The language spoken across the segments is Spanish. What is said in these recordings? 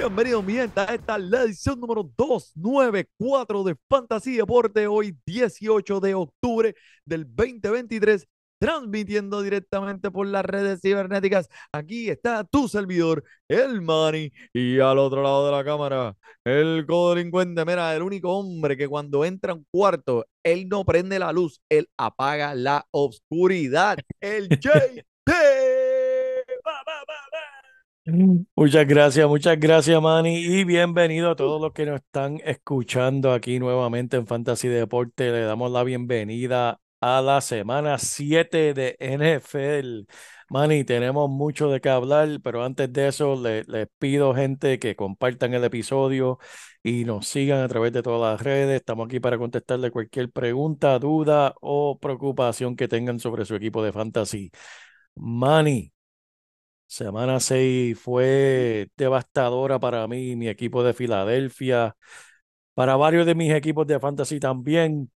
Bienvenidos mi gente a esta la edición número 294 de Fantasy Deporte hoy 18 de octubre del 2023 transmitiendo directamente por las redes cibernéticas. Aquí está tu servidor, el Manny, y al otro lado de la cámara, el codelincuente. Mira, el único hombre que cuando entra a un cuarto, él no prende la luz, él apaga la oscuridad. El JT. Va. Muchas gracias, muchas gracias, Manny, y bienvenido a todos los que nos están escuchando aquí nuevamente en Fantasy Deporte. Le damos la bienvenida a la semana 7 de NFL. Manny, tenemos mucho de qué hablar, pero antes de eso le- les pido, gente, que compartan el episodio y nos sigan a través de todas las redes. Estamos aquí para contestarle cualquier pregunta, duda o preocupación que tengan sobre su equipo de fantasy. Manny. Semana 6 fue devastadora para mí, mi equipo de Filadelfia, para varios de mis equipos de fantasy también,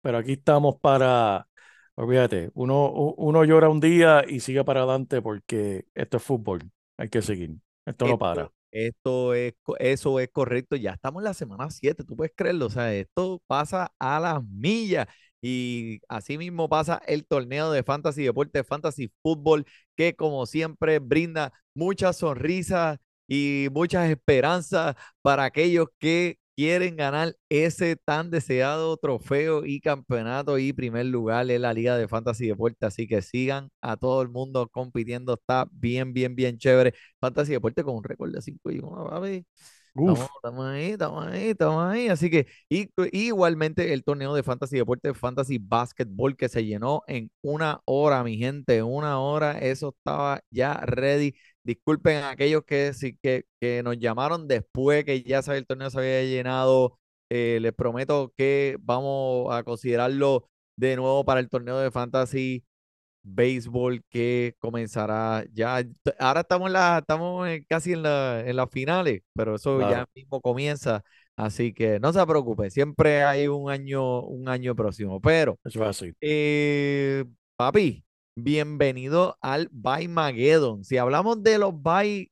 pero aquí estamos para, olvídate, uno, uno llora un día y sigue para adelante porque esto es fútbol, hay que seguir, esto no para. Esto, esto es, eso es correcto. Ya estamos en la semana 7, tú puedes creerlo. O sea, esto pasa a las millas. Y así mismo pasa el torneo de Fantasy Deporte, Fantasy Fútbol, que como siempre brinda muchas sonrisas y muchas esperanzas para aquellos que quieren ganar ese tan deseado trofeo y campeonato y primer lugar en la Liga de Fantasy Deporte. Así que sigan a todo el mundo compitiendo. Está bien, bien, bien chévere. Fantasy Deporte con un récord de 5 y 1, Estamos, ahí, estamos ahí, estamos ahí. Así que y, igualmente el torneo de Fantasy Deporte, Fantasy Basketball, que se llenó en una hora, mi gente, una hora. Eso estaba ya ready. Disculpen a aquellos que, que, que nos llamaron después que ya el torneo se había llenado. Eh, les prometo que vamos a considerarlo de nuevo para el torneo de Fantasy béisbol que comenzará ya. Ahora estamos en la, estamos casi en la, en las finales, pero eso ya mismo comienza. Así que no se preocupe, siempre hay un año, un año próximo. Pero, eh, papi, bienvenido al Bye Mageddon. Si hablamos de los bye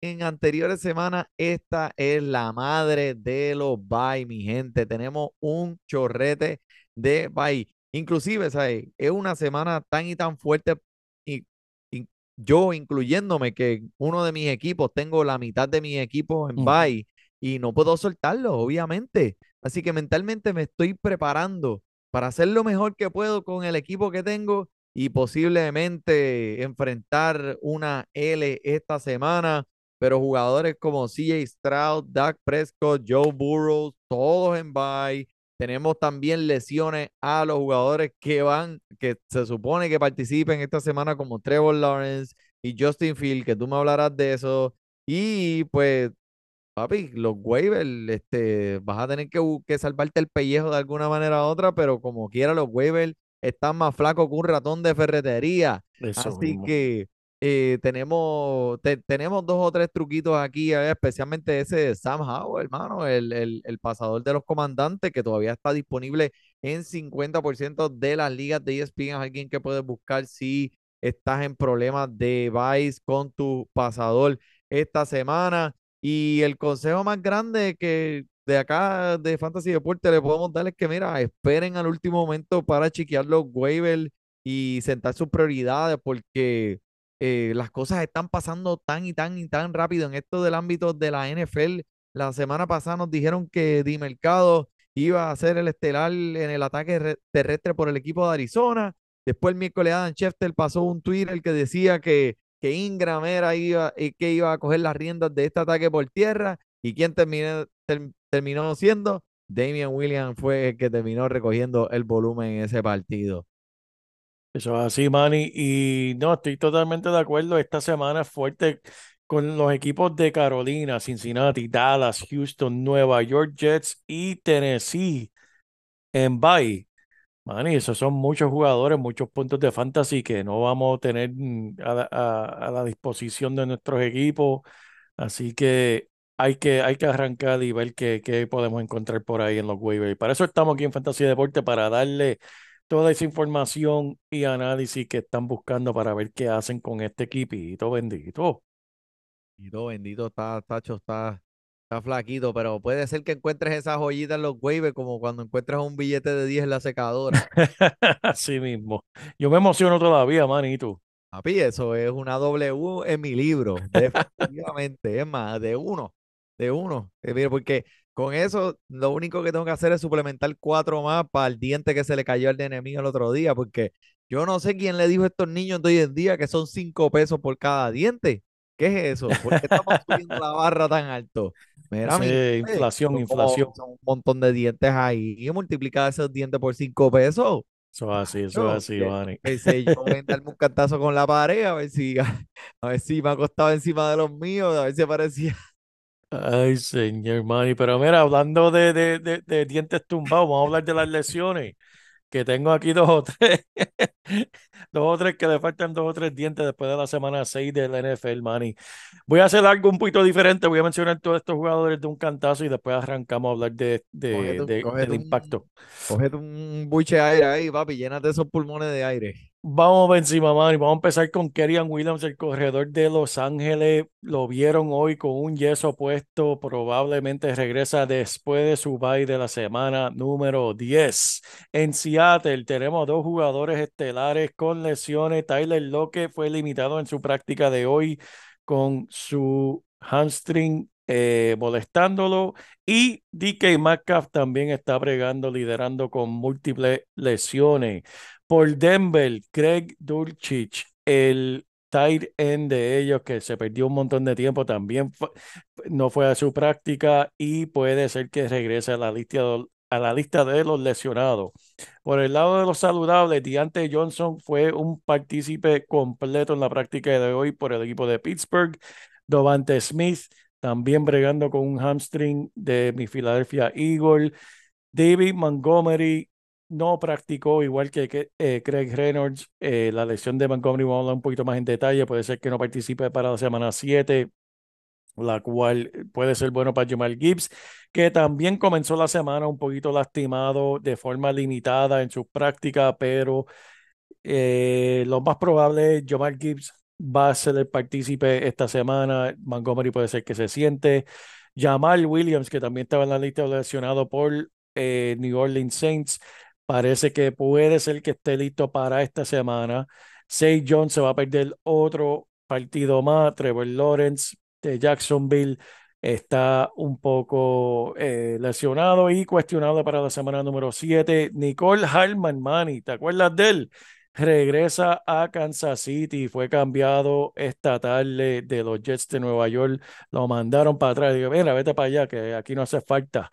en anteriores semanas, esta es la madre de los bye, mi gente. Tenemos un chorrete de bye. Inclusive, ¿sabes? Es una semana tan y tan fuerte y, y yo incluyéndome que uno de mis equipos, tengo la mitad de mis equipos en bye y no puedo soltarlo, obviamente. Así que mentalmente me estoy preparando para hacer lo mejor que puedo con el equipo que tengo y posiblemente enfrentar una L esta semana. Pero jugadores como CJ Stroud, Dak Prescott, Joe Burrow, todos en bye. Tenemos también lesiones a los jugadores que van, que se supone que participen esta semana, como Trevor Lawrence y Justin Field, que tú me hablarás de eso. Y pues, papi, los waivers, este, vas a tener que, que salvarte el pellejo de alguna manera u otra, pero como quiera, los waivers están más flacos que un ratón de ferretería. Eso Así mismo. que eh, tenemos, te- tenemos dos o tres truquitos aquí, eh, especialmente ese de Sam Howell, hermano, el, el, el pasador de los comandantes, que todavía está disponible en 50% de las ligas de ESPN. Alguien que puedes buscar si estás en problemas de Vice con tu pasador esta semana. Y el consejo más grande que de acá de Fantasy Deporte le podemos dar es que, mira, esperen al último momento para chequear los waivers y sentar sus prioridades porque eh, las cosas están pasando tan y tan y tan rápido en esto del ámbito de la NFL La semana pasada nos dijeron que Di Mercado iba a ser el estelar en el ataque re- terrestre por el equipo de Arizona. Después el miércoles Adam Schefter pasó un Twitter que decía que, que Ingram era iba, eh, que iba a coger las riendas de este ataque por tierra. ¿Y quién terminó, ter- terminó siendo? Damian Williams fue el que terminó recogiendo el volumen en ese partido. Eso es así, Manny. Y no, estoy totalmente de acuerdo. Esta semana es fuerte con los equipos de Carolina, Cincinnati, Dallas, Houston, Nueva York Jets y Tennessee en bye. Manny, esos son muchos jugadores, muchos puntos de fantasy que no vamos a tener mm, a, la- a la disposición de nuestros equipos. Así que hay que, hay que arrancar y ver qué, qué podemos encontrar por ahí en los waivers. Para eso estamos aquí en Fantasy Deporte, para darle toda esa información y análisis que están buscando para ver qué hacen con este equipito bendito. Y todo bendito está, Tacho, está, está flaquito, pero puede ser que encuentres esas joyitas en los waivers como cuando encuentras un billete de 10 en la secadora. Así mismo. Yo me emociono todavía, manito. Papi, eso es una W en mi libro, definitivamente. Es más, de uno, de uno. Eh, porque con eso lo único que tengo que hacer es suplementar cuatro más para el diente que se le cayó al de enemigo el otro día, porque yo no sé quién le dijo a estos niños de hoy en día que son cinco pesos por cada diente. ¿Qué es eso? ¿Por qué estamos subiendo la barra tan alto? Mira, mi Sí, inflación, como- inflación. son un montón de dientes ahí y multiplicar esos dientes por cinco pesos. Eso es así, eso es así. Pensé yo en darme un cantazo con la pared a ver si, a ver si me acostaba encima de los míos, a ver si parecía. Ay, señor Manny. Pero mira, hablando de, de, de, de dientes tumbados, vamos a hablar de las lesiones. Que tengo aquí dos o tres. dos o tres que le faltan dos o tres dientes después de la semana 6 del NFL, Manny. Voy a hacer algo un poquito diferente. Voy a mencionar todos estos jugadores de un cantazo y después arrancamos a hablar de, de, Cógete del impacto. Cógete un buche de aire ahí, papi, llénate esos pulmones de aire. Vamos por encima. Vamos a empezar con Kerryon Williams, el corredor de Los Ángeles. Lo vieron hoy con un yeso puesto. Probablemente regresa después de su bye de la semana número 10. En Seattle tenemos dos jugadores estelares con lesiones. Tyler Lockett fue limitado en su práctica de hoy con su hamstring eh, molestándolo. Y DK Metcalf también está bregando, liderando con múltiples lesiones por Denver, Craig Dulcich, el tight end de ellos que se perdió un montón de tiempo, también no fue a su práctica y puede ser que regrese a la lista de, a la lista de los lesionados. Por el lado de los saludables, Deante Johnson fue un partícipe completo en la práctica de hoy por el equipo de Pittsburgh. Dovante Smith también bregando con un hamstring de mi Philadelphia Eagle. David Montgomery no practicó igual que, eh, Craig Reynolds. Eh, la lesión de Montgomery vamos a hablar un poquito más en detalle. Puede ser que no participe para la semana 7, la cual puede ser bueno para Jamal Gibbs, que también comenzó la semana un poquito lastimado de forma limitada en sus prácticas, pero eh, lo más probable es Jamal Gibbs va a ser el partícipe esta semana. Montgomery puede ser que se siente. Jamal Williams, que también estaba en la lista lesionado por eh, New Orleans Saints, parece que puede ser que esté listo para esta semana. Say Jones se va a perder otro partido más. Trevor Lawrence de Jacksonville está un poco eh, lesionado y cuestionado para la semana número 7. Nicole Harman, Manny, ¿te acuerdas de él? Regresa a Kansas City, fue cambiado esta tarde de los Jets de Nueva York, lo mandaron para atrás. Digo, mira, vete para allá, que aquí no hace falta.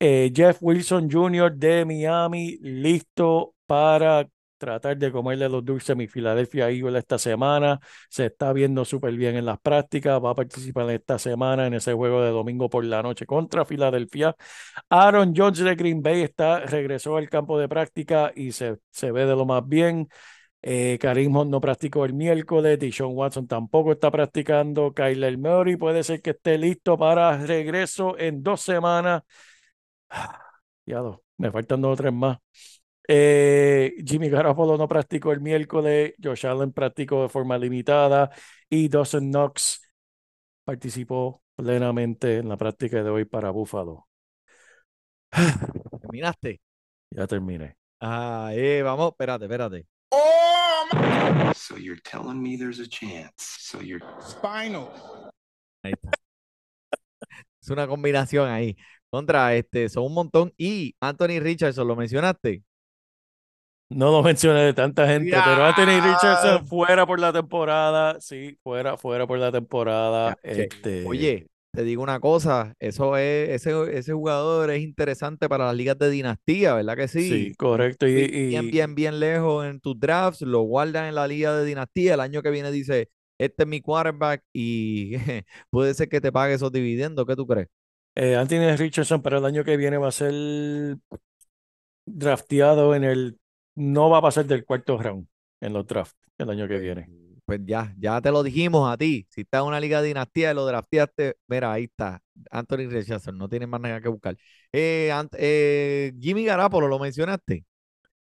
Eh, Jeff Wilson Jr. de Miami, listo para tratar de comerle los dulces a mi Philadelphia Eagles esta semana. Se está viendo súper bien en las prácticas. Va a participar esta semana en ese juego de domingo por la noche contra Filadelfia. Aaron Jones de Green Bay está, regresó al campo de práctica y se, se ve de lo más bien. Eh, Karim Hunt no practicó el miércoles, Deshaun Watson tampoco está practicando, Kyler Murray puede ser que esté listo para regreso en dos semanas. Ya dos, me faltan dos o tres más. Eh, Jimmy Garoppolo no practicó el miércoles, Josh Allen practicó de forma limitada y Dawson Knox participó plenamente en la práctica de hoy para Buffalo. ¿Terminaste? Ya terminé. Ah, eh, vamos, espérate, espérate. So you're telling me there's a chance. So you're Spinal. Ahí está. Es una combinación ahí. Contra este, son un montón. Y Anthony Richardson, ¿lo mencionaste? No lo mencioné de tanta gente, pero Anthony. Richardson fuera por la temporada. Sí, fuera, fuera por la temporada. Este, Oye, te digo una cosa, eso es, ese, ese jugador es interesante para las ligas de dinastía, ¿verdad que sí? sí, correcto. Y, Bien, bien, bien, bien lejos en tus drafts, lo guardan en la liga de dinastía. El año que viene dice, este es mi quarterback y puede ser que te pague esos dividendos. ¿Qué tú crees? eh, Anthony Richardson para el año que viene va a ser drafteado en el. No va a pasar del cuarto round en los drafts el año que viene. Pues ya, ya te lo dijimos a ti. Si estás en una liga de dinastía y lo drafteaste, mira, ahí está. Anthony Richardson, no tienes más nada que buscar. Eh, eh, Jimmy Garapolo, ¿lo mencionaste?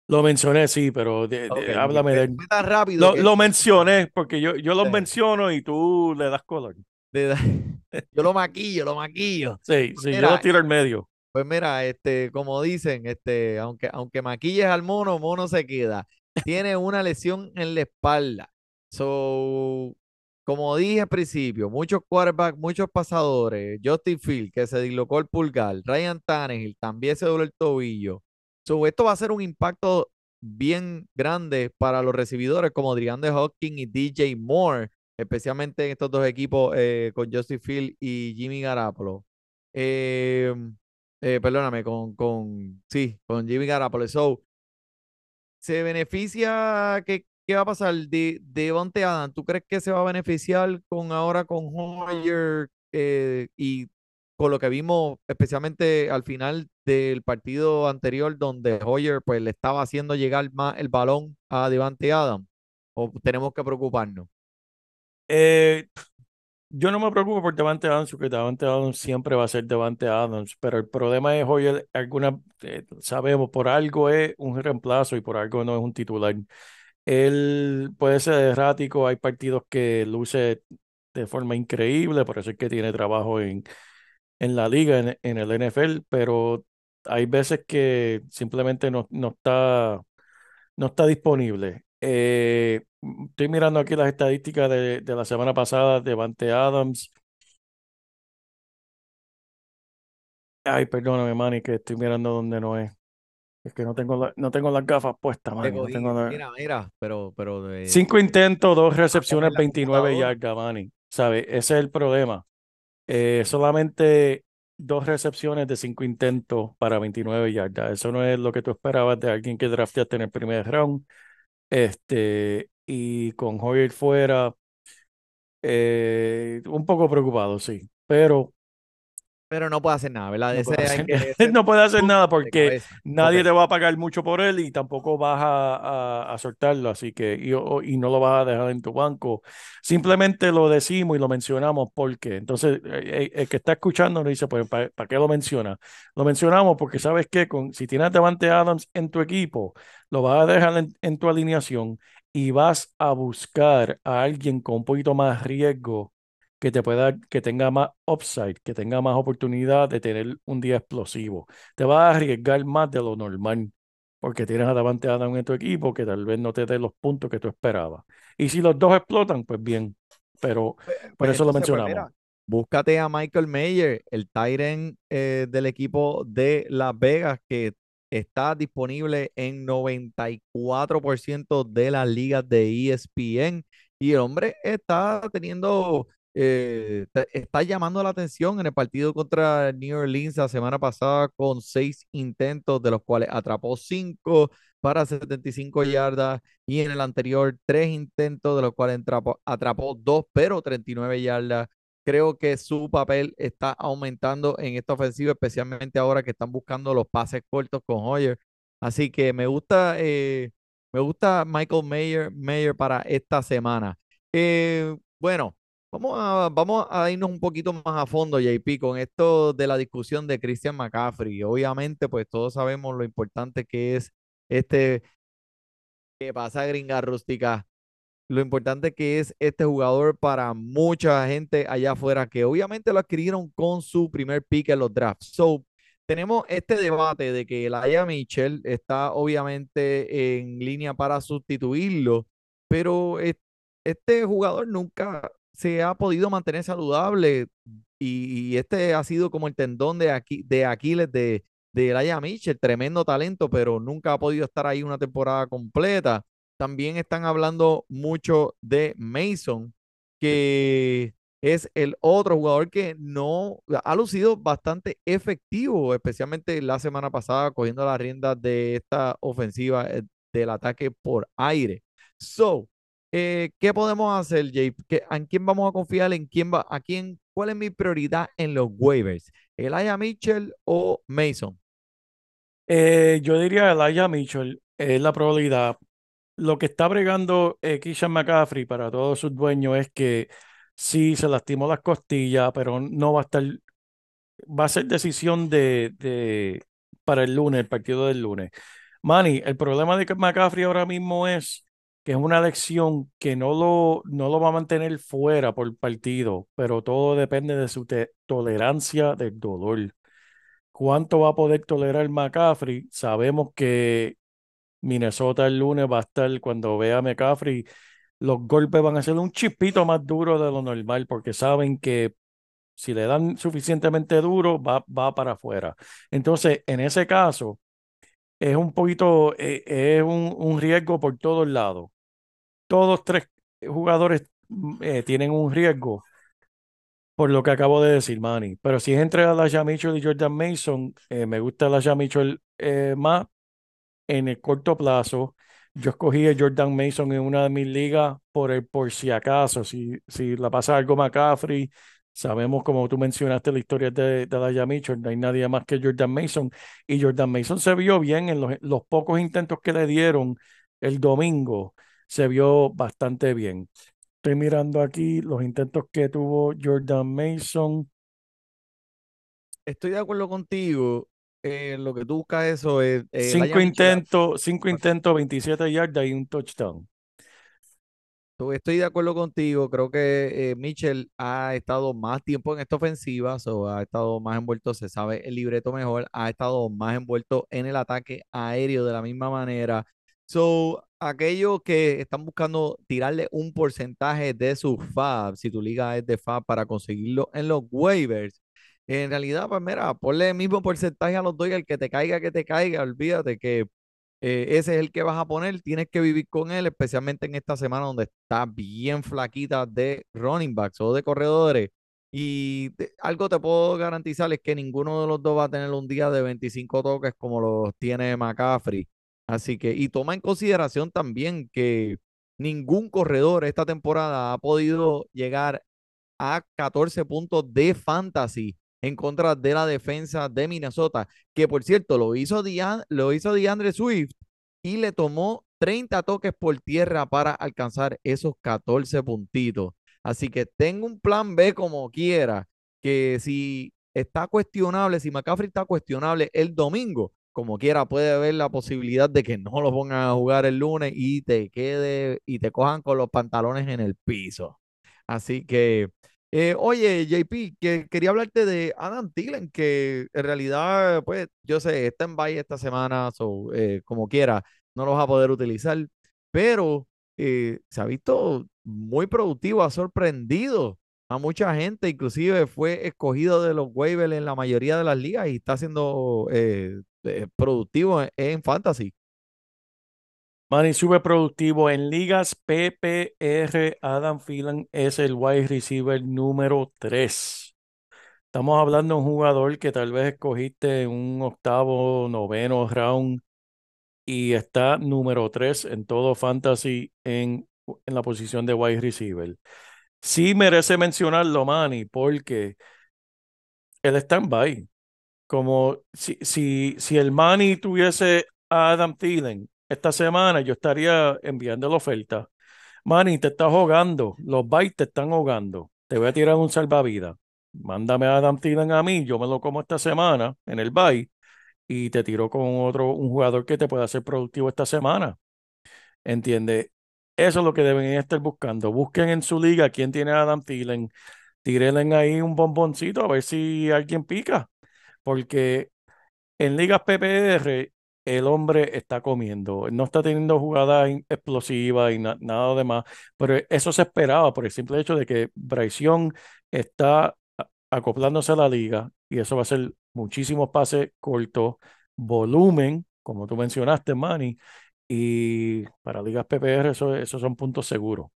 Lo mencioné, sí, pero de- de- Ok, háblame de él. fue tan rápido Lo, que- lo mencioné porque yo, yo los Sí. menciono y tú le das color. yo lo maquillo, lo maquillo. Sí, sí, yo lo tiro al medio. Pues mira, este, como dicen, este, aunque, aunque maquilles al mono, mono se queda. Tiene una lesión en la espalda. So, como dije al principio, muchos quarterbacks, muchos pasadores, Justin Field, que se dislocó el pulgar, Ryan Tannehill también se dobló el tobillo. So, esto va a ser un impacto bien grande para los recibidores como DeAndre Hopkins y DJ Moore, especialmente en estos dos equipos eh, con Justin Field y Jimmy Garoppolo. Eh, eh, perdóname, con, con, sí, con Jimmy Garoppolo. So, se beneficia, ¿qué, qué va a pasar? De, Devontae Adams, ¿tú crees que se va a beneficiar con ahora con Hoyer eh, y con lo que vimos especialmente al final del partido anterior donde Hoyer pues le estaba haciendo llegar más el balón a Devontae Adams? ¿O tenemos que preocuparnos? Eh, yo no me preocupo por Devante Adams, porque Devante Adams siempre va a ser Devante Adams, pero el problema es hoy, alguna, eh, sabemos, por algo es un reemplazo y por algo no es un titular. Él puede ser errático, hay partidos que luce de forma increíble, por eso es que tiene trabajo en, en la liga, en, en el NFL, pero hay veces que simplemente no, no está, no está disponible. Eh, estoy mirando aquí las estadísticas de, de la semana pasada de Vante Adams. Ay, perdóname, Manny, que estoy mirando donde no es. Es que no tengo, la- no tengo las gafas puestas, Manny. No cogí, tengo la- Mira, mira, pero, pero de- Cinco intentos, dos recepciones, la 29 computadora. yardas, Manny. ¿Sabe? Ese es el problema. Eh, solamente dos recepciones de cinco intentos para 29 yardas. Eso no es lo que tú esperabas de alguien que drafteaste en el primer round. Este, y con Hoyer fuera, eh, un poco preocupado, sí. Pero pero no puede hacer nada, ¿verdad? no Ese puede hacer, que no puede hacer nada porque nadie Ok. te va a pagar mucho por él y tampoco vas a, a- a soltarlo, así que y, y no lo vas a dejar en tu banco. Simplemente lo decimos y lo mencionamos porque entonces eh, eh, el que está escuchando nos dice, pues, ¿para qué lo menciona? Lo mencionamos porque sabes que con, si tienes a Devante Adams en tu equipo, lo vas a dejar en, en tu alineación y vas a buscar a alguien con un poquito más riesgo que te pueda, que tenga más upside, que tenga más oportunidad de tener un día explosivo. Te vas a arriesgar más de lo normal, porque tienes a Davante Adams en tu equipo que tal vez no te dé los puntos que tú esperabas. Y si los dos explotan, pues bien, pero por Pues eso lo pues mencionamos. mira, búscate a Michael Mayer, el Tyrant del equipo de Las Vegas, que está disponible en 94% de las ligas de ESPN. Y el hombre está teniendo, eh, está llamando la atención en el partido contra New Orleans la semana pasada con seis intentos, de los cuales atrapó cinco para 75 yardas y en el anterior tres intentos, de los cuales atrapó, atrapó dos, pero 39 yardas. Creo que su papel está aumentando en esta ofensiva, especialmente ahora que están buscando los pases cortos con Hoyer. Así que me gusta, eh, me gusta Michael Mayer, Mayer para esta semana. Eh, bueno, vamos a, vamos a irnos un poquito más a fondo, JP, con esto de la discusión de Christian McCaffrey. Obviamente, pues todos sabemos lo importante que es este, ¿qué pasa, gringa rústica? Lo importante que es este jugador para mucha gente allá afuera que obviamente lo adquirieron con su primer pick en los drafts. So, tenemos este debate de que Laia Mitchell está obviamente en línea para sustituirlo, pero es- este jugador nunca se ha podido mantener saludable y, y este ha sido como el tendón de, aquí, de Aquiles de, de Mitchell, tremendo talento, pero nunca ha podido estar ahí una temporada completa. También están hablando mucho de Mason, que es el otro jugador que no ha lucido bastante efectivo, especialmente la semana pasada, cogiendo las riendas de esta ofensiva eh, del ataque por aire. So, eh, ¿qué podemos hacer, Jay? ¿Qué- ¿En quién vamos a confiar? ¿En quién va? ¿A quién? ¿Cuál es mi prioridad en los waivers? ¿Elijah Mitchell o Mason? Eh, yo diría Elijah Mitchell, es la probabilidad. Lo que está bregando eh, McCaffrey para todos sus dueños es que sí se lastimó las costillas, pero no va a estar, va a ser decisión de, de para el lunes, el partido del lunes. Manny, el problema de McCaffrey ahora mismo es que es una lección que no lo, no lo va a mantener fuera por partido, pero todo depende de su tolerancia del dolor. ¿Cuánto va a poder tolerar McCaffrey? Sabemos que Minnesota el lunes va a estar, cuando vea a McCaffrey, los golpes van a ser un chispito más duro de lo normal, porque saben que si le dan suficientemente duro, va, va para afuera. Entonces, en ese caso, es un poquito, eh, es un, un riesgo por todos lados. Todos tres jugadores mm, eh, tienen un riesgo por lo que acabo de decir, Manny. Pero si es entre Elijah Mitchell y Jordan Mason, eh, me gusta Elijah Mitchell eh, más en el corto plazo. Yo escogí a Jordan Mason en una de mis ligas por el por si acaso, si, si la pasa algo McCaffrey. Sabemos, como tú mencionaste, la historia de, de Mitchell, no hay nadie más que Jordan Mason. Y Jordan Mason se vio bien en los, los pocos intentos que le dieron el domingo, se vio bastante bien. Estoy mirando aquí los intentos que tuvo Jordan Mason. Estoy de acuerdo contigo. eh, lo que tú buscas eso es eh, Cinco intentos, cinco intentos, 27 yardas y un touchdown. Estoy de acuerdo contigo. Creo que eh, Mitchell ha estado más tiempo en esta ofensiva, so, ha estado más envuelto, se sabe el libreto mejor, ha estado más envuelto en el ataque aéreo de la misma manera. So, aquellos que están buscando tirarle un porcentaje de su FAB, si tu liga es de FAB, para conseguirlo en los waivers, en realidad, pues mira, ponle el mismo porcentaje a los dos y el que te caiga, que te caiga. Olvídate que eh, ese es el que vas a poner, tienes que vivir con él, especialmente en esta semana donde está bien flaquita de running backs o de corredores. Y te- algo te puedo garantizar es que ninguno de los dos va a tener un día de 25 toques como los tiene McCaffrey. Así que, y toma en consideración también que ningún corredor esta temporada ha podido llegar a 14 puntos de fantasy en contra de la defensa de Minnesota, que por cierto lo hizo, Dean- lo hizo DeAndre Swift y le tomó 30 toques por tierra para alcanzar esos 14 puntitos. Así que tengo un plan B como quiera, que si está cuestionable, si McCaffrey está cuestionable el domingo, como quiera puede haber la posibilidad de que no lo pongan a jugar el lunes y te quede y te cojan con los pantalones en el piso. Así que eh, oye, JP, que quería hablarte de Adam Thielen, que en realidad, pues, yo sé, está en bye esta semana, so, eh, como quiera, no lo vas a poder utilizar, pero eh, se ha visto muy productivo, ha sorprendido a mucha gente, inclusive fue escogido de los waivers en la mayoría de las ligas y está eh, eh, productivo en, en fantasy. Manny sube productivo en ligas PPR. Adam Phelan es el wide receiver número 3. Estamos hablando de un jugador que tal vez escogiste en un octavo, noveno round y está número 3 en todo fantasy en, en la posición de wide receiver. Sí merece mencionarlo, Manny, porque él está en bye. Como si, si, si el Manny tuviese a Adam Thielen esta semana, yo estaría enviando la oferta. Manny, te estás ahogando, los bytes te están ahogando. Te voy a tirar un salvavidas. Mándame a Adam Thielen a mí, yo me lo como esta semana en el bye y te tiro con otro, un jugador que te pueda hacer productivo esta semana. ¿Entiendes? Eso es lo que deben estar buscando. Busquen en su liga quién tiene a Adam Thielen. Tírenle ahí un bomboncito a ver si alguien pica. Porque en ligas PPR el hombre está comiendo. No está teniendo jugadas explosivas y na- nada de más. Pero eso se esperaba por el simple hecho de que Bryce Young está acoplándose a la liga y eso va a ser muchísimos pases cortos, volumen, como tú mencionaste, Manny, y para ligas PPR eso, esos son puntos seguros.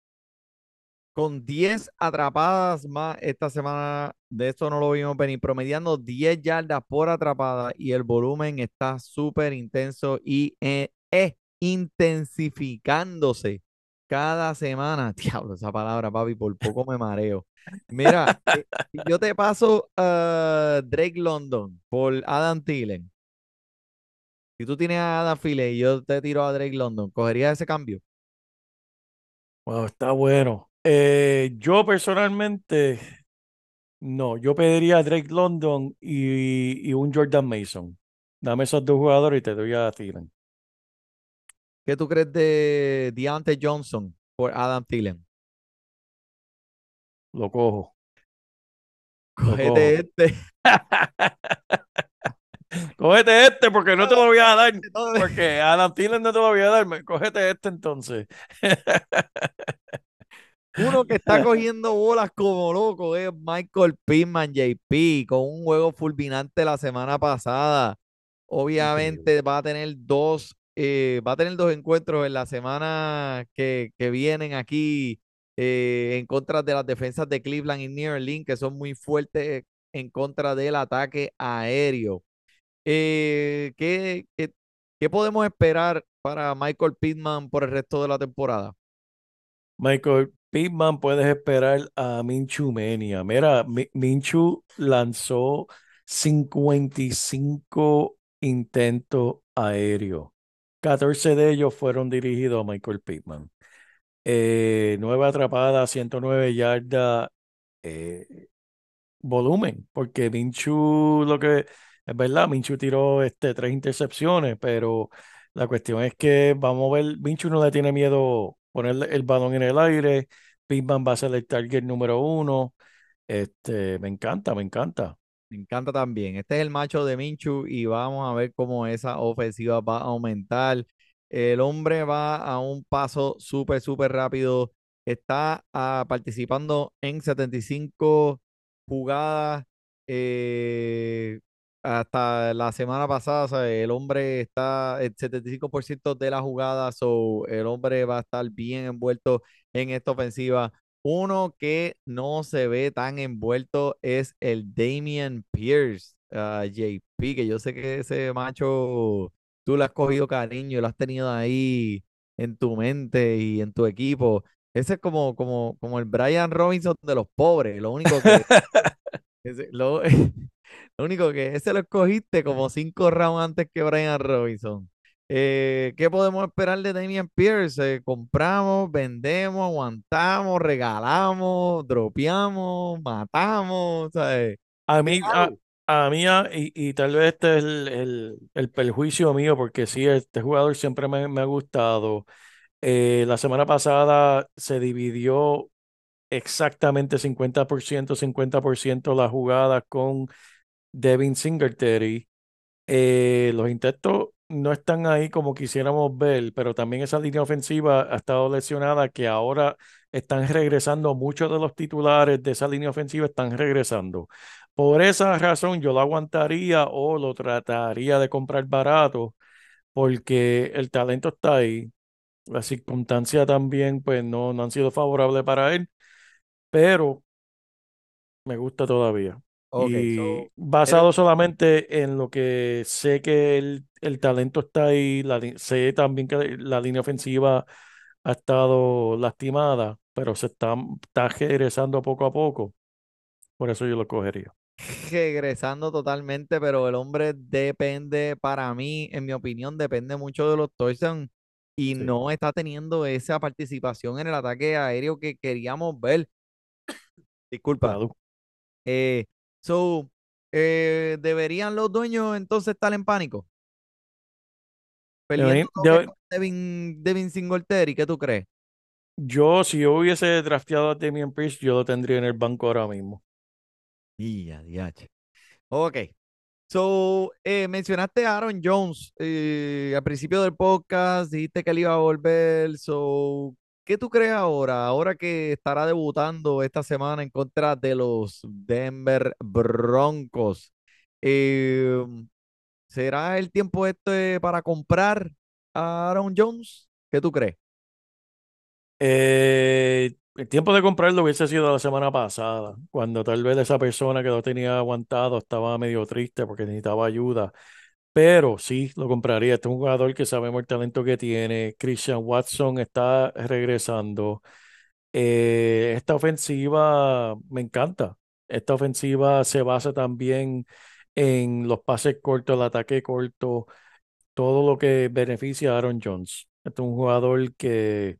Con 10 atrapadas más esta semana, de esto no lo vimos venir, promediando 10 yardas por atrapada y el volumen está súper intenso y eh, eh, intensificándose cada semana. Diablo, esa palabra, papi, por poco me mareo. Mira, eh, yo te paso a Drake London por Adam Thielen. Si tú tienes a Adam Thielen y yo te tiro a Drake London, ¿cogerías ese cambio? Wow, está bueno. Eh, yo personalmente, no, yo pediría a Drake London y, y un Jordan Mason. Dame esos dos jugadores y te doy a Thielen. ¿Qué tú crees de Deontay Johnson por Adam Thielen? Lo cojo. Lo Cógete cojo. este. Cógete este porque no te lo voy a dar. Porque Adam Thielen no te lo voy a dar. Cógete este entonces. Uno que está cogiendo bolas como loco es Michael Pittman, JP, con un juego fulminante la semana pasada. Obviamente va a tener dos, eh, va a tener dos encuentros en la semana que, que vienen aquí eh, en contra de las defensas de Cleveland y New Orleans, que son muy fuertes en contra del ataque aéreo. Eh, ¿qué, qué, qué podemos esperar para Michael Pittman por el resto de la temporada? Michael Pittman, puedes esperar a Minchu Mania. Mira, Mi- Minshew lanzó 55 intentos aéreos. 14 de ellos fueron dirigidos a Michael Pittman. Eh, nueve atrapadas, 109 yardas, eh, volumen, porque Minshew lo que es verdad, Minshew tiró este, tres intercepciones, pero la cuestión es que vamos a ver, Minshew no le tiene miedo ponerle el balón en el aire, Pittman va a ser el target número uno, este, me encanta, me encanta. Me encanta también. Este es el macho de Minchu y vamos a ver cómo esa ofensiva va a aumentar. El hombre va a un paso súper, súper rápido. Está ah, participando en 75 jugadas. eh, hasta la semana pasada, o sea, el hombre está el 75% de las jugadas, so el hombre va a estar bien envuelto en esta ofensiva. Uno que no se ve tan envuelto es el Damian Pierce, ah, JP, que yo sé que ese macho tú le has cogido cariño, lo has tenido ahí en tu mente y en tu equipo. Ese es como, como, como el Brian Robinson de los pobres, lo único que, ese- lo, lo único que ese lo escogiste como cinco rounds antes que Brian Robinson. Eh, ¿qué podemos esperar de Damian Pierce? Eh, compramos, vendemos, aguantamos, regalamos, dropeamos, matamos, ¿sabes? A ¿Qué mí, a, a mí, a- y, y tal vez este es el, el, el perjuicio mío, porque sí, este jugador siempre me, me ha gustado. Eh, la semana pasada se dividió exactamente 50%, 50% las jugadas con Devin Singletary. Eh, los intentos no están ahí como quisiéramos ver, pero también esa línea ofensiva ha estado lesionada, que ahora están regresando, muchos de los titulares de esa línea ofensiva están regresando. Por esa razón yo lo aguantaría o lo trataría de comprar barato, porque el talento está ahí. Las circunstancias también pues no, no han sido favorables para él, pero me gusta todavía. Y so, basado solamente en lo que sé que el, el talento está ahí, la sé también que la línea ofensiva ha estado lastimada, pero se está, está regresando poco a poco. Por eso yo lo cogería. regresando totalmente, pero el hombre depende, para mí, en mi opinión, depende mucho de los touchdowns y Sí. no está teniendo esa participación en el ataque aéreo que queríamos ver. Disculpa. Claro. Eh, so, eh, ¿deberían los dueños entonces estar en pánico? Perdiendo con Devin, Devin Singletary, ¿qué tú crees? Yo, si yo hubiese drafteado a Damian Pierce, yo lo tendría en el banco ahora mismo. Y ya, diache. Ok. So, eh, mencionaste a Aaron Jones eh, al principio del podcast, dijiste que él iba a volver. So, ¿qué tú crees ahora? Ahora que estará debutando esta semana en contra de los Denver Broncos. Eh, ¿será el tiempo este para comprar a Aaron Jones? ¿Qué tú crees? Eh, el tiempo de comprarlo hubiese sido la semana pasada, cuando tal vez esa persona que lo tenía aguantado estaba medio triste porque necesitaba ayuda. Pero sí, lo compraría. Este es un jugador que sabemos el talento que tiene. Christian Watson está regresando. Eh, esta ofensiva me encanta. Esta ofensiva se basa también en los pases cortos, el ataque corto, todo lo que beneficia a Aaron Jones. Este es un jugador que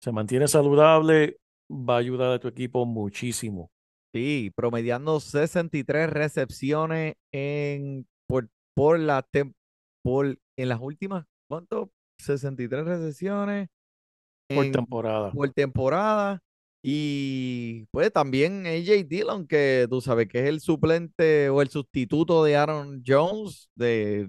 se mantiene saludable, va a ayudar a tu equipo muchísimo. Sí, promediando 63 recepciones en, por, por la tem- por, en las últimas, ¿cuánto? 63 recepciones Por en- temporada. por temporada. Y pues también AJ Dillon, que tú sabes que es el suplente o el sustituto de Aaron Jones. De,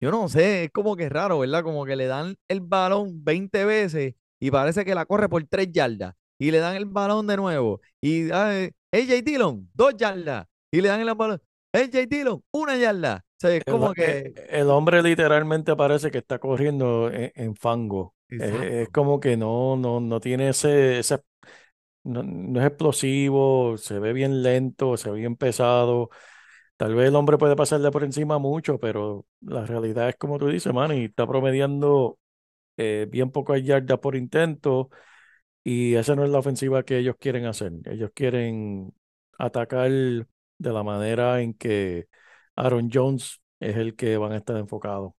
yo no sé, es como que es raro, ¿verdad? Como que le dan el balón 20 veces y parece que la corre por 3 yardas. Y le dan el balón de nuevo. Y ah, AJ Dillon, 2 yardas. Y le dan el balón. AJ Dillon, una yarda. O sea, es El, como eh, que. el hombre literalmente parece que está corriendo en, en fango. Es, Exacto. como que no, no, no tiene ese, ese no, no es explosivo, se ve bien lento, se ve bien pesado. Tal vez el hombre puede pasarle por encima mucho, pero la realidad es como tú dices, Manny, está promediando eh, bien pocas yardas por intento y esa no es la ofensiva que ellos quieren hacer. Ellos quieren atacar de la manera en que Aaron Jones es el que van a estar enfocados.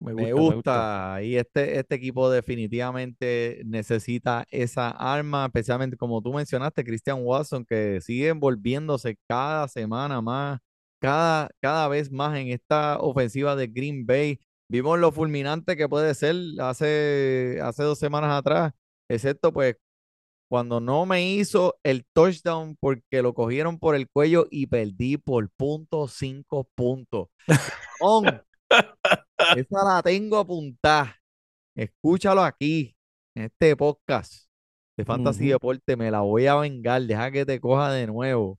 Me gusta. Y este, este equipo definitivamente necesita esa arma, especialmente como tú mencionaste, Christian Watson, que sigue envolviéndose cada semana más, cada, cada vez más en esta ofensiva de Green Bay. Vimos lo fulminante que puede ser hace, hace dos semanas atrás, excepto pues cuando no me hizo el touchdown porque lo cogieron por el cuello y perdí por punto cinco puntos. On. Esa la tengo apuntada. Escúchalo aquí, en este podcast de Fantasy Ujú. Deporte. Me la voy a vengar. Deja que te coja de nuevo.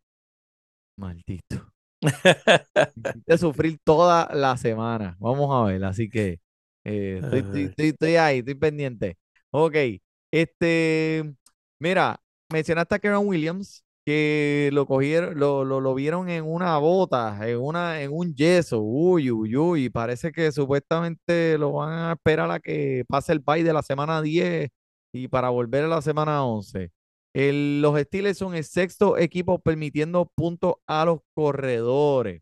Maldito. Hiciste sufrir toda la semana. Vamos a ver. Así que eh, estoy, estoy- Ay. estoy- estoy ahí, estoy pendiente. Ok. Este, mira, mencionaste a Kevin Williams, que lo cogieron, lo, lo, lo vieron en una bota, en una, en un yeso. Uy, uy, uy. Parece que supuestamente lo van a esperar a que pase el bye de la semana 10 y para volver a la semana 11. El- los Steelers son el sexto equipo permitiendo puntos a los corredores.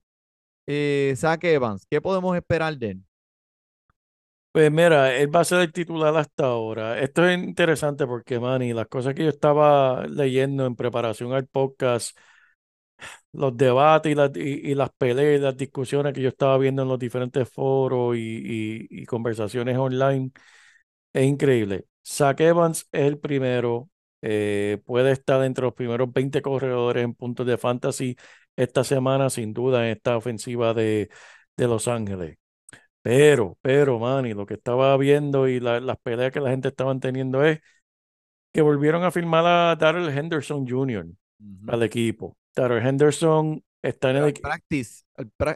Eh, Zach Evans, ¿qué podemos esperar de él? Pues mira, él va a ser el titular hasta ahora. Esto es interesante porque, Manny, las cosas que yo estaba leyendo en preparación al podcast, los debates y las, y, y las peleas las discusiones que yo estaba viendo en los diferentes foros y, y- y conversaciones online, es increíble. Zach Evans es el primero, eh, puede estar entre los primeros 20 corredores en puntos de fantasy esta semana, sin duda, en esta ofensiva de, de Los Ángeles. Pero, pero, Manny, lo que estaba viendo y la- las peleas que la gente estaban teniendo es que volvieron a firmar a Darrell Henderson Jr. al equipo. Darrell Henderson está en el equipo.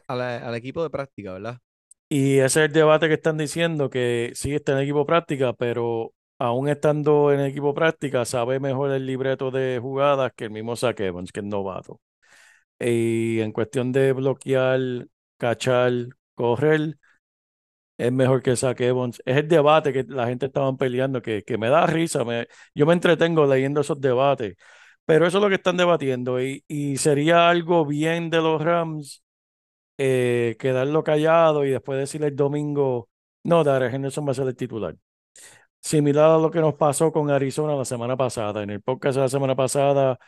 al, al equipo de práctica, ¿verdad? Y ese es el debate que están diciendo, que sí está en el equipo práctica, pero aún estando en el equipo práctica, sabe mejor el libreto de jugadas que el mismo Zach Evans, que es novato. Y en cuestión de bloquear, cachar, correr, es mejor que Zach. Es el debate que la gente estaba peleando, que, que me da risa. me- yo me entretengo leyendo esos debates, pero eso es lo que están debatiendo. Y, y sería algo bien de los Rams eh, quedarlo callado y después decirle el domingo, no, Darrell Henderson va a ser el titular. Similar a lo que nos pasó con Arizona la semana pasada. En el podcast de la semana pasada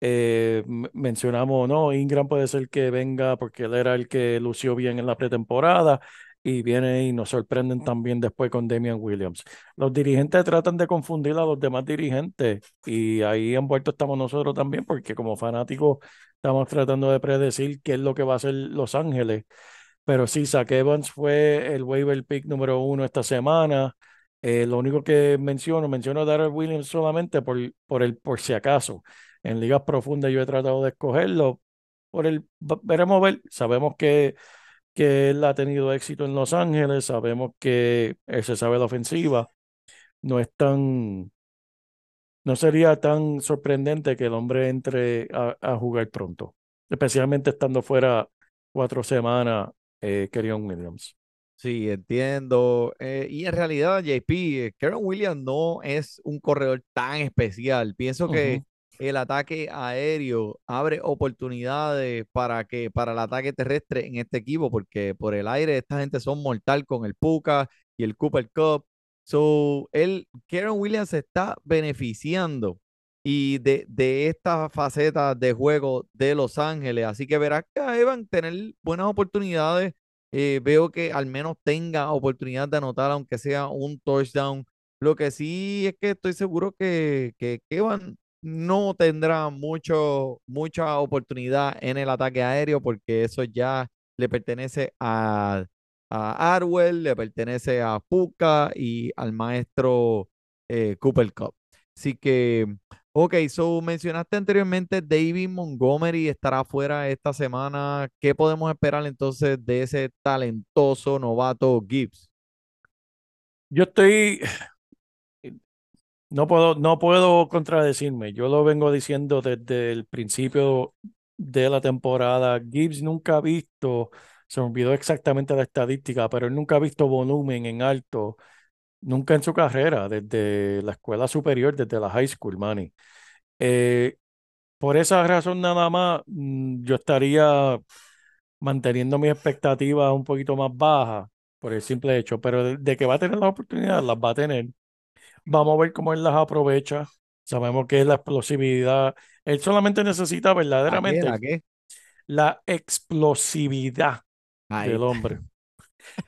eh, mencionamos, no, Ingram puede ser que venga porque él era el que lució bien en la pretemporada y viene y nos sorprenden también después con Damian Williams. Los dirigentes tratan de confundir a los demás dirigentes y ahí envuelto estamos nosotros también porque como fanáticos estamos tratando de predecir qué es lo que va a hacer Los Ángeles. Pero sí, Zach Evans fue el waiver pick número uno esta semana. Eh, lo único que menciono, menciono a Darrell Williams solamente por, por el por si acaso. En ligas profundas yo he tratado de escogerlo. Por el, veremos ver. Sabemos que, que él ha tenido éxito en Los Ángeles, sabemos que él se sabe la ofensiva. No es tan, no sería tan sorprendente que el hombre entre a, a jugar pronto, especialmente estando fuera cuatro semanas, eh, Kerryon Williams. Sí, entiendo. Eh, y en realidad, JP, eh, Karen Williams no es un corredor tan especial. Pienso que. El ataque aéreo abre oportunidades para que para el ataque terrestre en este equipo, porque por el aire esta gente son mortal con el Puka y el Cooper Cup. So, él, Karen Williams se está beneficiando y de, de esta faceta de juego de Los Ángeles. Así que verás que ahí van a tener buenas oportunidades eh, veo que al menos tenga oportunidad de anotar, aunque sea un touchdown. Lo que sí es que estoy seguro que, que Kevin no tendrá mucho, mucha oportunidad en el ataque aéreo, porque eso ya le pertenece a, a Arwell, le pertenece a Puka y al maestro eh, Cooper Cup. Así que, ok, so mencionaste anteriormente David Montgomery estará fuera esta semana. ¿Qué podemos esperar entonces de ese talentoso novato Gibbs? Yo estoy, no puedo, no puedo contradecirme. Yo lo vengo diciendo desde el principio de la temporada. Gibbs nunca ha visto, se me olvidó exactamente la estadística, pero él nunca ha visto volumen en alto, nunca en su carrera, desde la escuela superior, desde la high school, Manny. Eh, por esa razón nada más, mm, yo estaría manteniendo mis expectativas un poquito más bajas por el simple hecho, pero de, de que va a tener las oportunidades, las va a tener. Vamos a ver cómo él las aprovecha. Sabemos que es la explosividad. Él solamente necesita verdaderamente ¿La qué? la explosividad Ahí del hombre.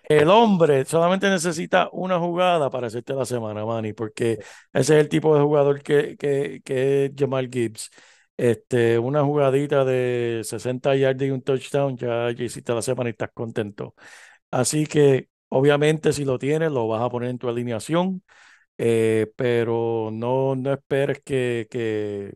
El hombre solamente necesita una jugada para hacerte la semana, Manny, porque ese es el tipo de jugador que, que, que es Jamal Gibbs. Este, una jugadita de 60 yardas y un touchdown, ya, ya hiciste la semana y estás contento. Así que, obviamente, si lo tienes, lo vas a poner en tu alineación, eh, pero no, no esperes que, que,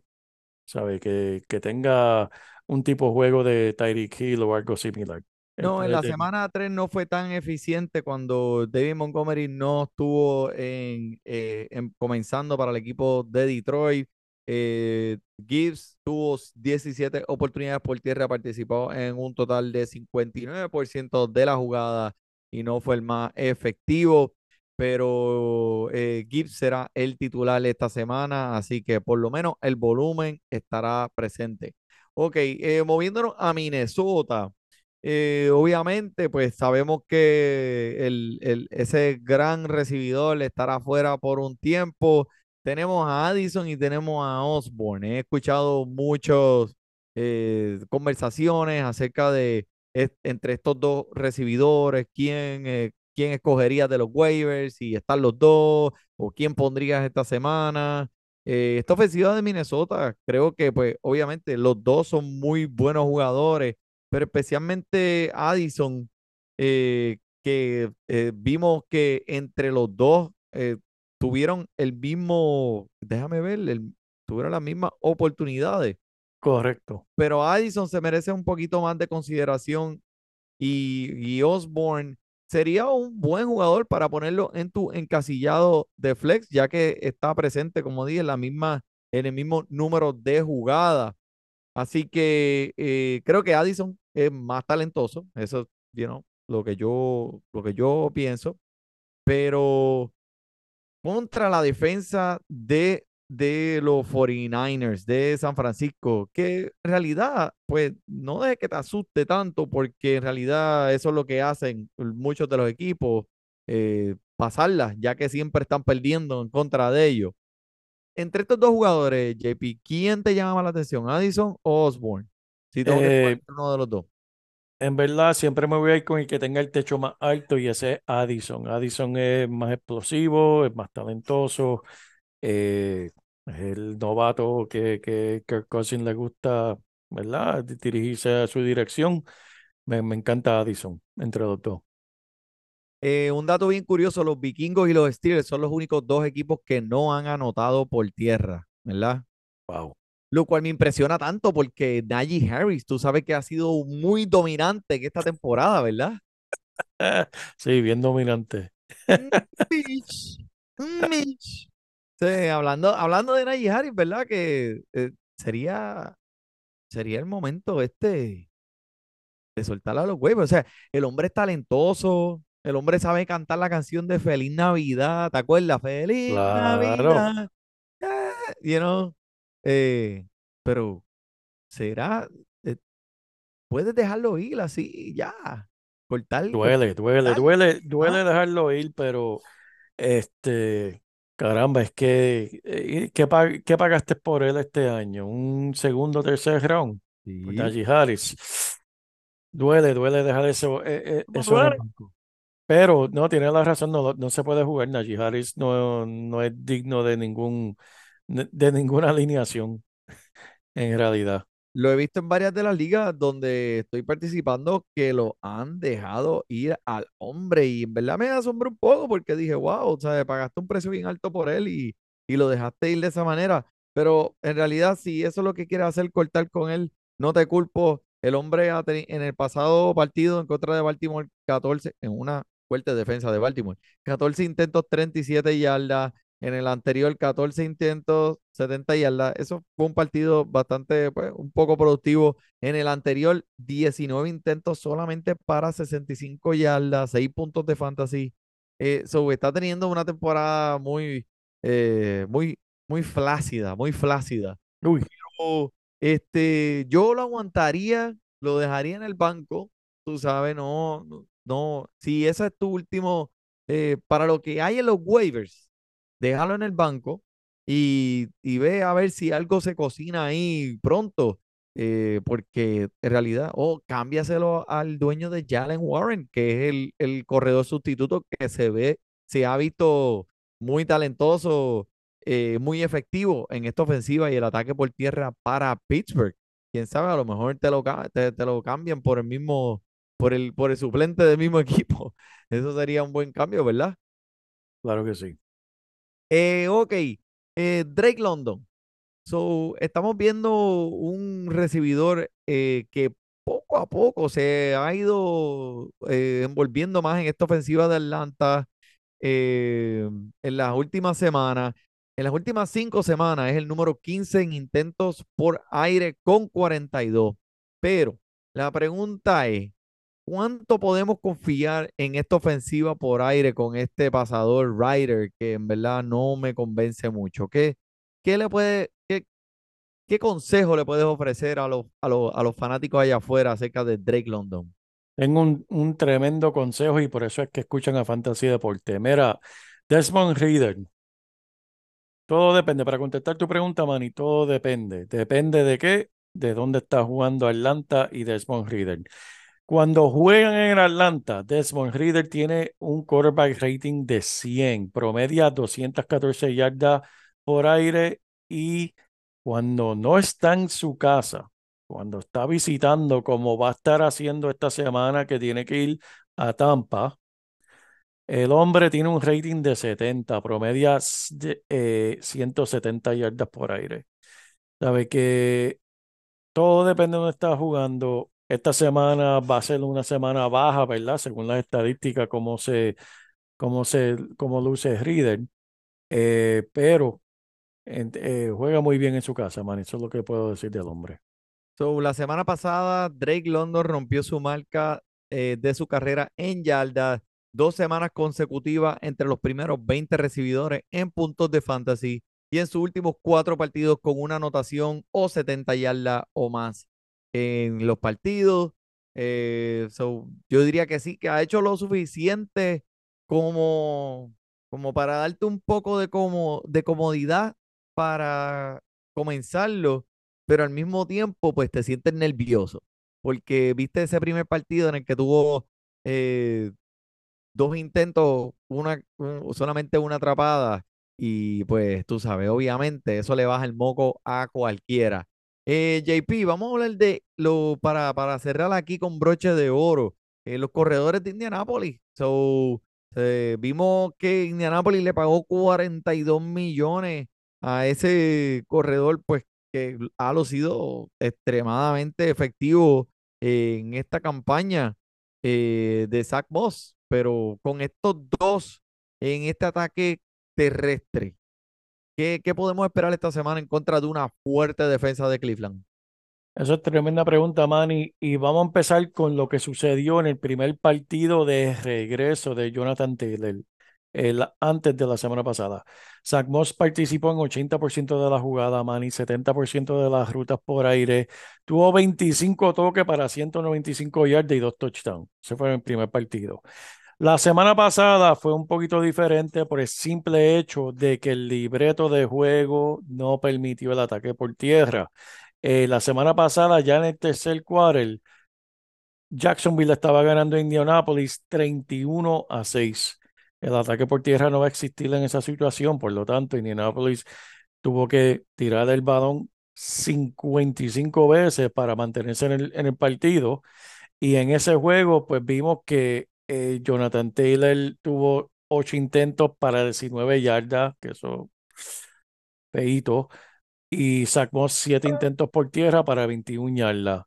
¿sabe? Que, que tenga un tipo de juego de Tyreek Hill o algo similar. No, en la semana 3 no fue tan eficiente cuando David Montgomery no estuvo en, eh, en- comenzando para el equipo de Detroit. Eh, Gibbs tuvo 17 oportunidades por tierra, participó en un total de 59% de la jugada y no fue el más efectivo, pero eh, Gibbs será el titular esta semana, así que por lo menos el volumen estará presente. Ok, eh, moviéndonos a Minnesota. Eh, obviamente, pues sabemos que el, el- ese gran recibidor estará fuera por un tiempo. Tenemos a Addison y tenemos a Osborne. He escuchado muchas conversaciones acerca de entre estos dos recibidores, quién, quién escogerías de los waivers, si están los dos, o quién pondrías esta semana. Eh, esta ofensiva de Minnesota, creo que pues obviamente los dos son muy buenos jugadores pero especialmente Addison, eh, que eh, vimos que entre los dos eh, tuvieron el mismo, déjame ver, el- tuvieron las mismas oportunidades, Correcto. pero Addison se merece un poquito más de consideración y, y Osborne sería un buen jugador para ponerlo en tu encasillado de flex, ya que está presente, como dije, en la misma, en el mismo número de jugadas. Así que eh, creo que Addison es más talentoso, eso es you know, lo que yo, lo que yo pienso, pero contra la defensa de, de los 49ers de San Francisco, que en realidad, pues no deje que te asuste tanto, porque en realidad eso es lo que hacen muchos de los equipos, eh, pasarlas, ya que siempre están perdiendo en contra de ellos. Entre estos dos jugadores, JP, ¿quién te llama la atención, Addison o Osborne? Si tengo que Eh, uno de los dos. En verdad, siempre me voy a ir con el que tenga el techo más alto y ese es Addison. Addison es más explosivo, es más talentoso, eh, el novato que, que Kirk Cousins le gusta, ¿verdad? Di- Dirigirse a su dirección. Me, me encanta Addison entre los dos. Eh, un dato bien curioso, los vikingos y los Steelers son los únicos dos equipos que no han anotado por tierra, ¿verdad? Wow. Lo cual me impresiona tanto porque Najee Harris, tú sabes que ha sido muy dominante en esta temporada, ¿verdad? Sí, bien dominante. Mitch, Mitch. Sí, hablando, hablando de Najee Harris, ¿verdad? Que eh, sería, sería el momento este de soltar a los huevos. O sea, el hombre es talentoso, el hombre sabe cantar la canción de Feliz Navidad, ¿te acuerdas? Feliz Claro. Navidad. ah, You know, eh, pero será, eh, puedes dejarlo ir así, ya, cortar, Duele, duele, duele, duele dejarlo ir, pero este, caramba, es que, eh, ¿qué, pag- qué pagaste por él este año? ¿Un segundo o tercer round? Por Sí. Najee Harris. Duele, duele dejar eso, eh, eh, ¿Cómo eso en el duele? banco. Pero no, tiene la razón, no, no se puede jugar. Najee Harris no, no es digno de ningún, de ninguna alineación, en realidad. Lo he visto en varias de las ligas donde estoy participando que lo han dejado ir al hombre y en verdad me asombró un poco porque dije, wow, o sea, pagaste un precio bien alto por él y, y lo dejaste ir de esa manera. Pero en realidad, si eso es lo que quieres hacer, cortar con él, no te culpo. El hombre ha en el pasado partido en contra de Baltimore, 14, en una fuerte defensa de Baltimore, 14 intentos, 37 yardas. En el anterior, 14 intentos, 70 yardas. Eso fue un partido bastante, pues, un poco productivo. En el anterior, 19 intentos solamente para 65 yardas, 6 puntos de fantasy. Eh, so, está teniendo una temporada muy, eh, muy, muy flácida, muy flácida. Uy, Pero, este, yo lo aguantaría, lo dejaría en el banco, tú sabes, no, no. Si ese es tu último, eh, para lo que hay en los waivers déjalo en el banco y, ve a ver si algo se cocina ahí pronto, eh, porque en realidad, o cámbiaselo al dueño de Jalen Warren, que es el, el corredor sustituto que se ve, se ha visto muy talentoso, eh, muy efectivo en esta ofensiva y el ataque por tierra para Pittsburgh. Quién sabe, a lo mejor te lo, te, te lo cambian por el mismo, por el, por el suplente del mismo equipo. Eso sería un buen cambio, ¿verdad? claro que sí. Eh, ok, eh, Drake London. So, estamos viendo un recibidor eh, que poco a poco se ha ido eh, envolviendo más en esta ofensiva de Atlanta en las últimas semanas. En las últimas cinco semanas es el número 15 en intentos por aire con 42. Pero la pregunta es, ¿cuánto podemos confiar en esta ofensiva por aire con este pasador Ryder que en verdad no me convence mucho? ¿Qué, qué le puede, qué, qué consejo le puedes ofrecer a los, a los, a los fanáticos allá afuera acerca de Drake London? Tengo un, un tremendo consejo y por eso es que escuchan a Fantasy Deporte. Mira, Desmond Reader. Todo depende. Para contestar tu pregunta, Manny, todo depende. Depende de qué, de dónde está jugando Atlanta y Desmond Reader. Cuando juegan en Atlanta, Desmond Reader tiene un quarterback rating de 100, promedia 214 yardas por aire y cuando no está en su casa, cuando está visitando, como va a estar haciendo esta semana que tiene que ir a Tampa, el hombre tiene un rating de 70, promedia s- de, eh, 170 yardas por aire. Sabe que todo depende de dónde está jugando. Esta semana va a ser una semana baja, ¿verdad? Según las estadísticas, cómo se, cómo se, cómo luce Reader. Eh, pero eh, juega muy bien en su casa, man. Eso es lo que puedo decir del hombre. So, la semana pasada, Drake London rompió su marca eh, de su carrera en yardas, dos semanas consecutivas entre los primeros 20 recibidores en puntos de fantasy y en sus últimos cuatro partidos con una anotación o 70 yardas o más en los partidos. Eh, yo diría que sí, que ha hecho lo suficiente como, como para darte un poco de, como, de comodidad para comenzarlo pero al mismo tiempo, pues te sientes nervioso, porque viste ese primer partido en el que tuvo eh, dos intentos, una, un- solamente una atrapada, y pues tú sabes, obviamente eso le baja el moco a cualquiera. Eh, JP, vamos a hablar de lo para, para cerrar aquí con broche de oro, eh, los corredores de Indianápolis. So, Eh, vimos que Indianapolis le pagó 42 millones a ese corredor, pues que ha lucido extremadamente efectivo en esta campaña eh, de Zach Moss, pero con estos dos en este ataque terrestre, ¿qué, podemos esperar esta semana en contra de una fuerte defensa de Cleveland? Esa es tremenda pregunta, Manny. Y vamos a empezar con lo que sucedió en el primer partido de regreso de Jonathan Taylor, el, antes de la semana pasada. Zach Moss participó en 80% de la jugada, Manny, 70% de las rutas por aire. Tuvo 25 toques para 195 yardas y dos touchdowns. Ese fue el primer partido. La semana pasada fue un poquito diferente por el simple hecho de que el libreto de juego no permitió el ataque por tierra. Eh, la semana pasada, ya en el tercer quarter, Jacksonville estaba ganando a Indianapolis 31 a 6. El ataque por tierra no va a existir en esa situación, por lo tanto, Indianapolis tuvo que tirar el balón 55 veces para mantenerse en el, en el partido. Y en ese juego, pues vimos que eh, Jonathan Taylor tuvo 8 intentos para 19 yardas, que eso, feito y Zach Moss siete intentos por tierra para 21 yardas.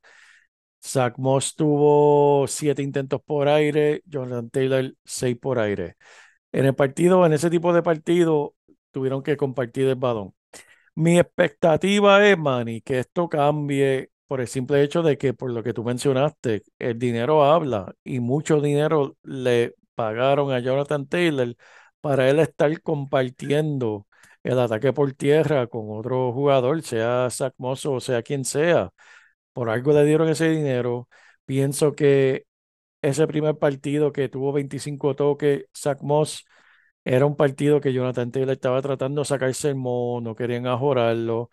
Zach Moss tuvo siete intentos por aire, Jonathan Taylor seis por aire. En el partido, en ese tipo de partido, tuvieron que compartir el balón. Mi expectativa es, Manny, que esto cambie por el simple hecho de que, por lo que tú mencionaste, el dinero habla y mucho dinero le pagaron a Jonathan Taylor para él estar compartiendo el ataque por tierra con otro jugador, sea Zach Moss o sea quien sea. Por algo le dieron ese dinero. Pienso que ese primer partido que tuvo 25 toques, Zach Moss, era un partido que Jonathan Taylor estaba tratando de sacarse el mono, querían ajorarlo.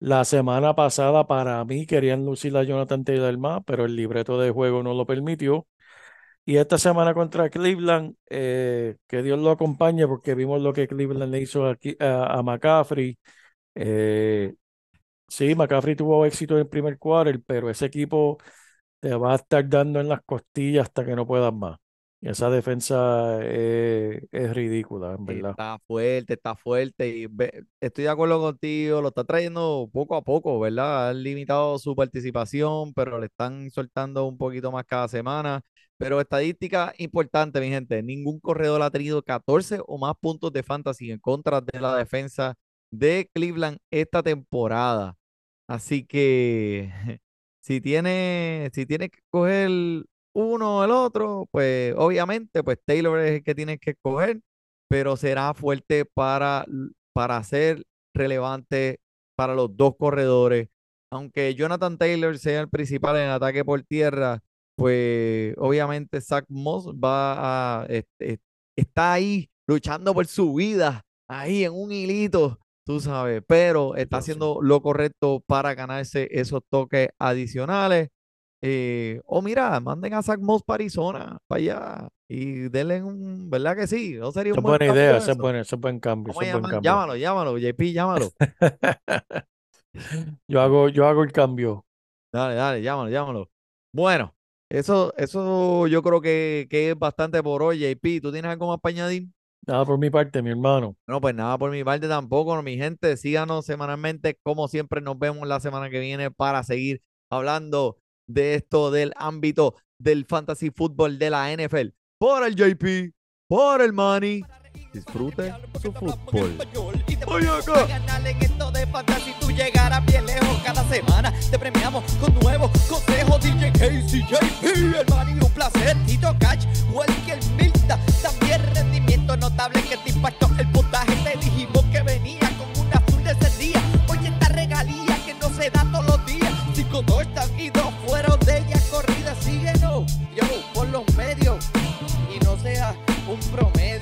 La semana pasada, para mí, querían lucir a Jonathan Taylor más, pero el libreto de juego no lo permitió. Y esta semana contra Cleveland, eh, que Dios lo acompañe, porque vimos lo que Cleveland le hizo aquí a, McCaffrey. Eh, sí, McCaffrey tuvo éxito en el primer quarter, pero ese equipo te va a estar dando en las costillas hasta que no puedas más. Esa defensa es, es ridícula, en verdad. Está fuerte, está fuerte. Y estoy de acuerdo contigo, lo está trayendo poco a poco, ¿verdad? Han limitado su participación, pero le están soltando un poquito más cada semana. Pero estadística importante, mi gente. Ningún corredor ha tenido 14 o más puntos de fantasy en contra de la defensa de Cleveland esta temporada. Así que si tiene, si tiene que coger uno o el otro, pues obviamente, pues Taylor es el que tiene que escoger, pero será fuerte para, para ser relevante para los dos corredores. Aunque Jonathan Taylor sea el principal en el ataque por tierra, pues obviamente Zach Moss va a, este, está ahí luchando por su vida, ahí en un hilito, tú sabes, pero está haciendo lo correcto para ganarse esos toques adicionales. Eh, o mira, manden a Zach Moss para Arizona, para allá, y denle un, ¿verdad que sí? ¿No sería un buena idea, ese es buen, buen cambio. Ese buen cambio. Llámalo, llámalo, JP, llámalo. yo, hago, yo hago el cambio. Dale, dale, llámalo, llámalo. Bueno, eso, eso yo creo que, que es bastante por hoy, JP. ¿Tú tienes algo más para añadir? Nada por mi parte, mi hermano. No, pues nada por mi parte tampoco, mi gente. Síganos semanalmente, como siempre. Nos vemos la semana que viene para seguir hablando de esto del ámbito del fantasy fútbol de la NFL. Por el JP, por el Money. Disfrute su fútbol. Voy acá. en esto de fantasy, tú llegarás bien lejos cada semana. Te premiamos con nuevos consejos. DJ Casey, JP, el Money, un placer. Tito Cash, Welker, Milta. También rendimiento notable que te impactó el puntaje. Te dijimos que venía con una azul de ese día. Oye, esta regalía que no se da todo você, ó, promedio. promessa.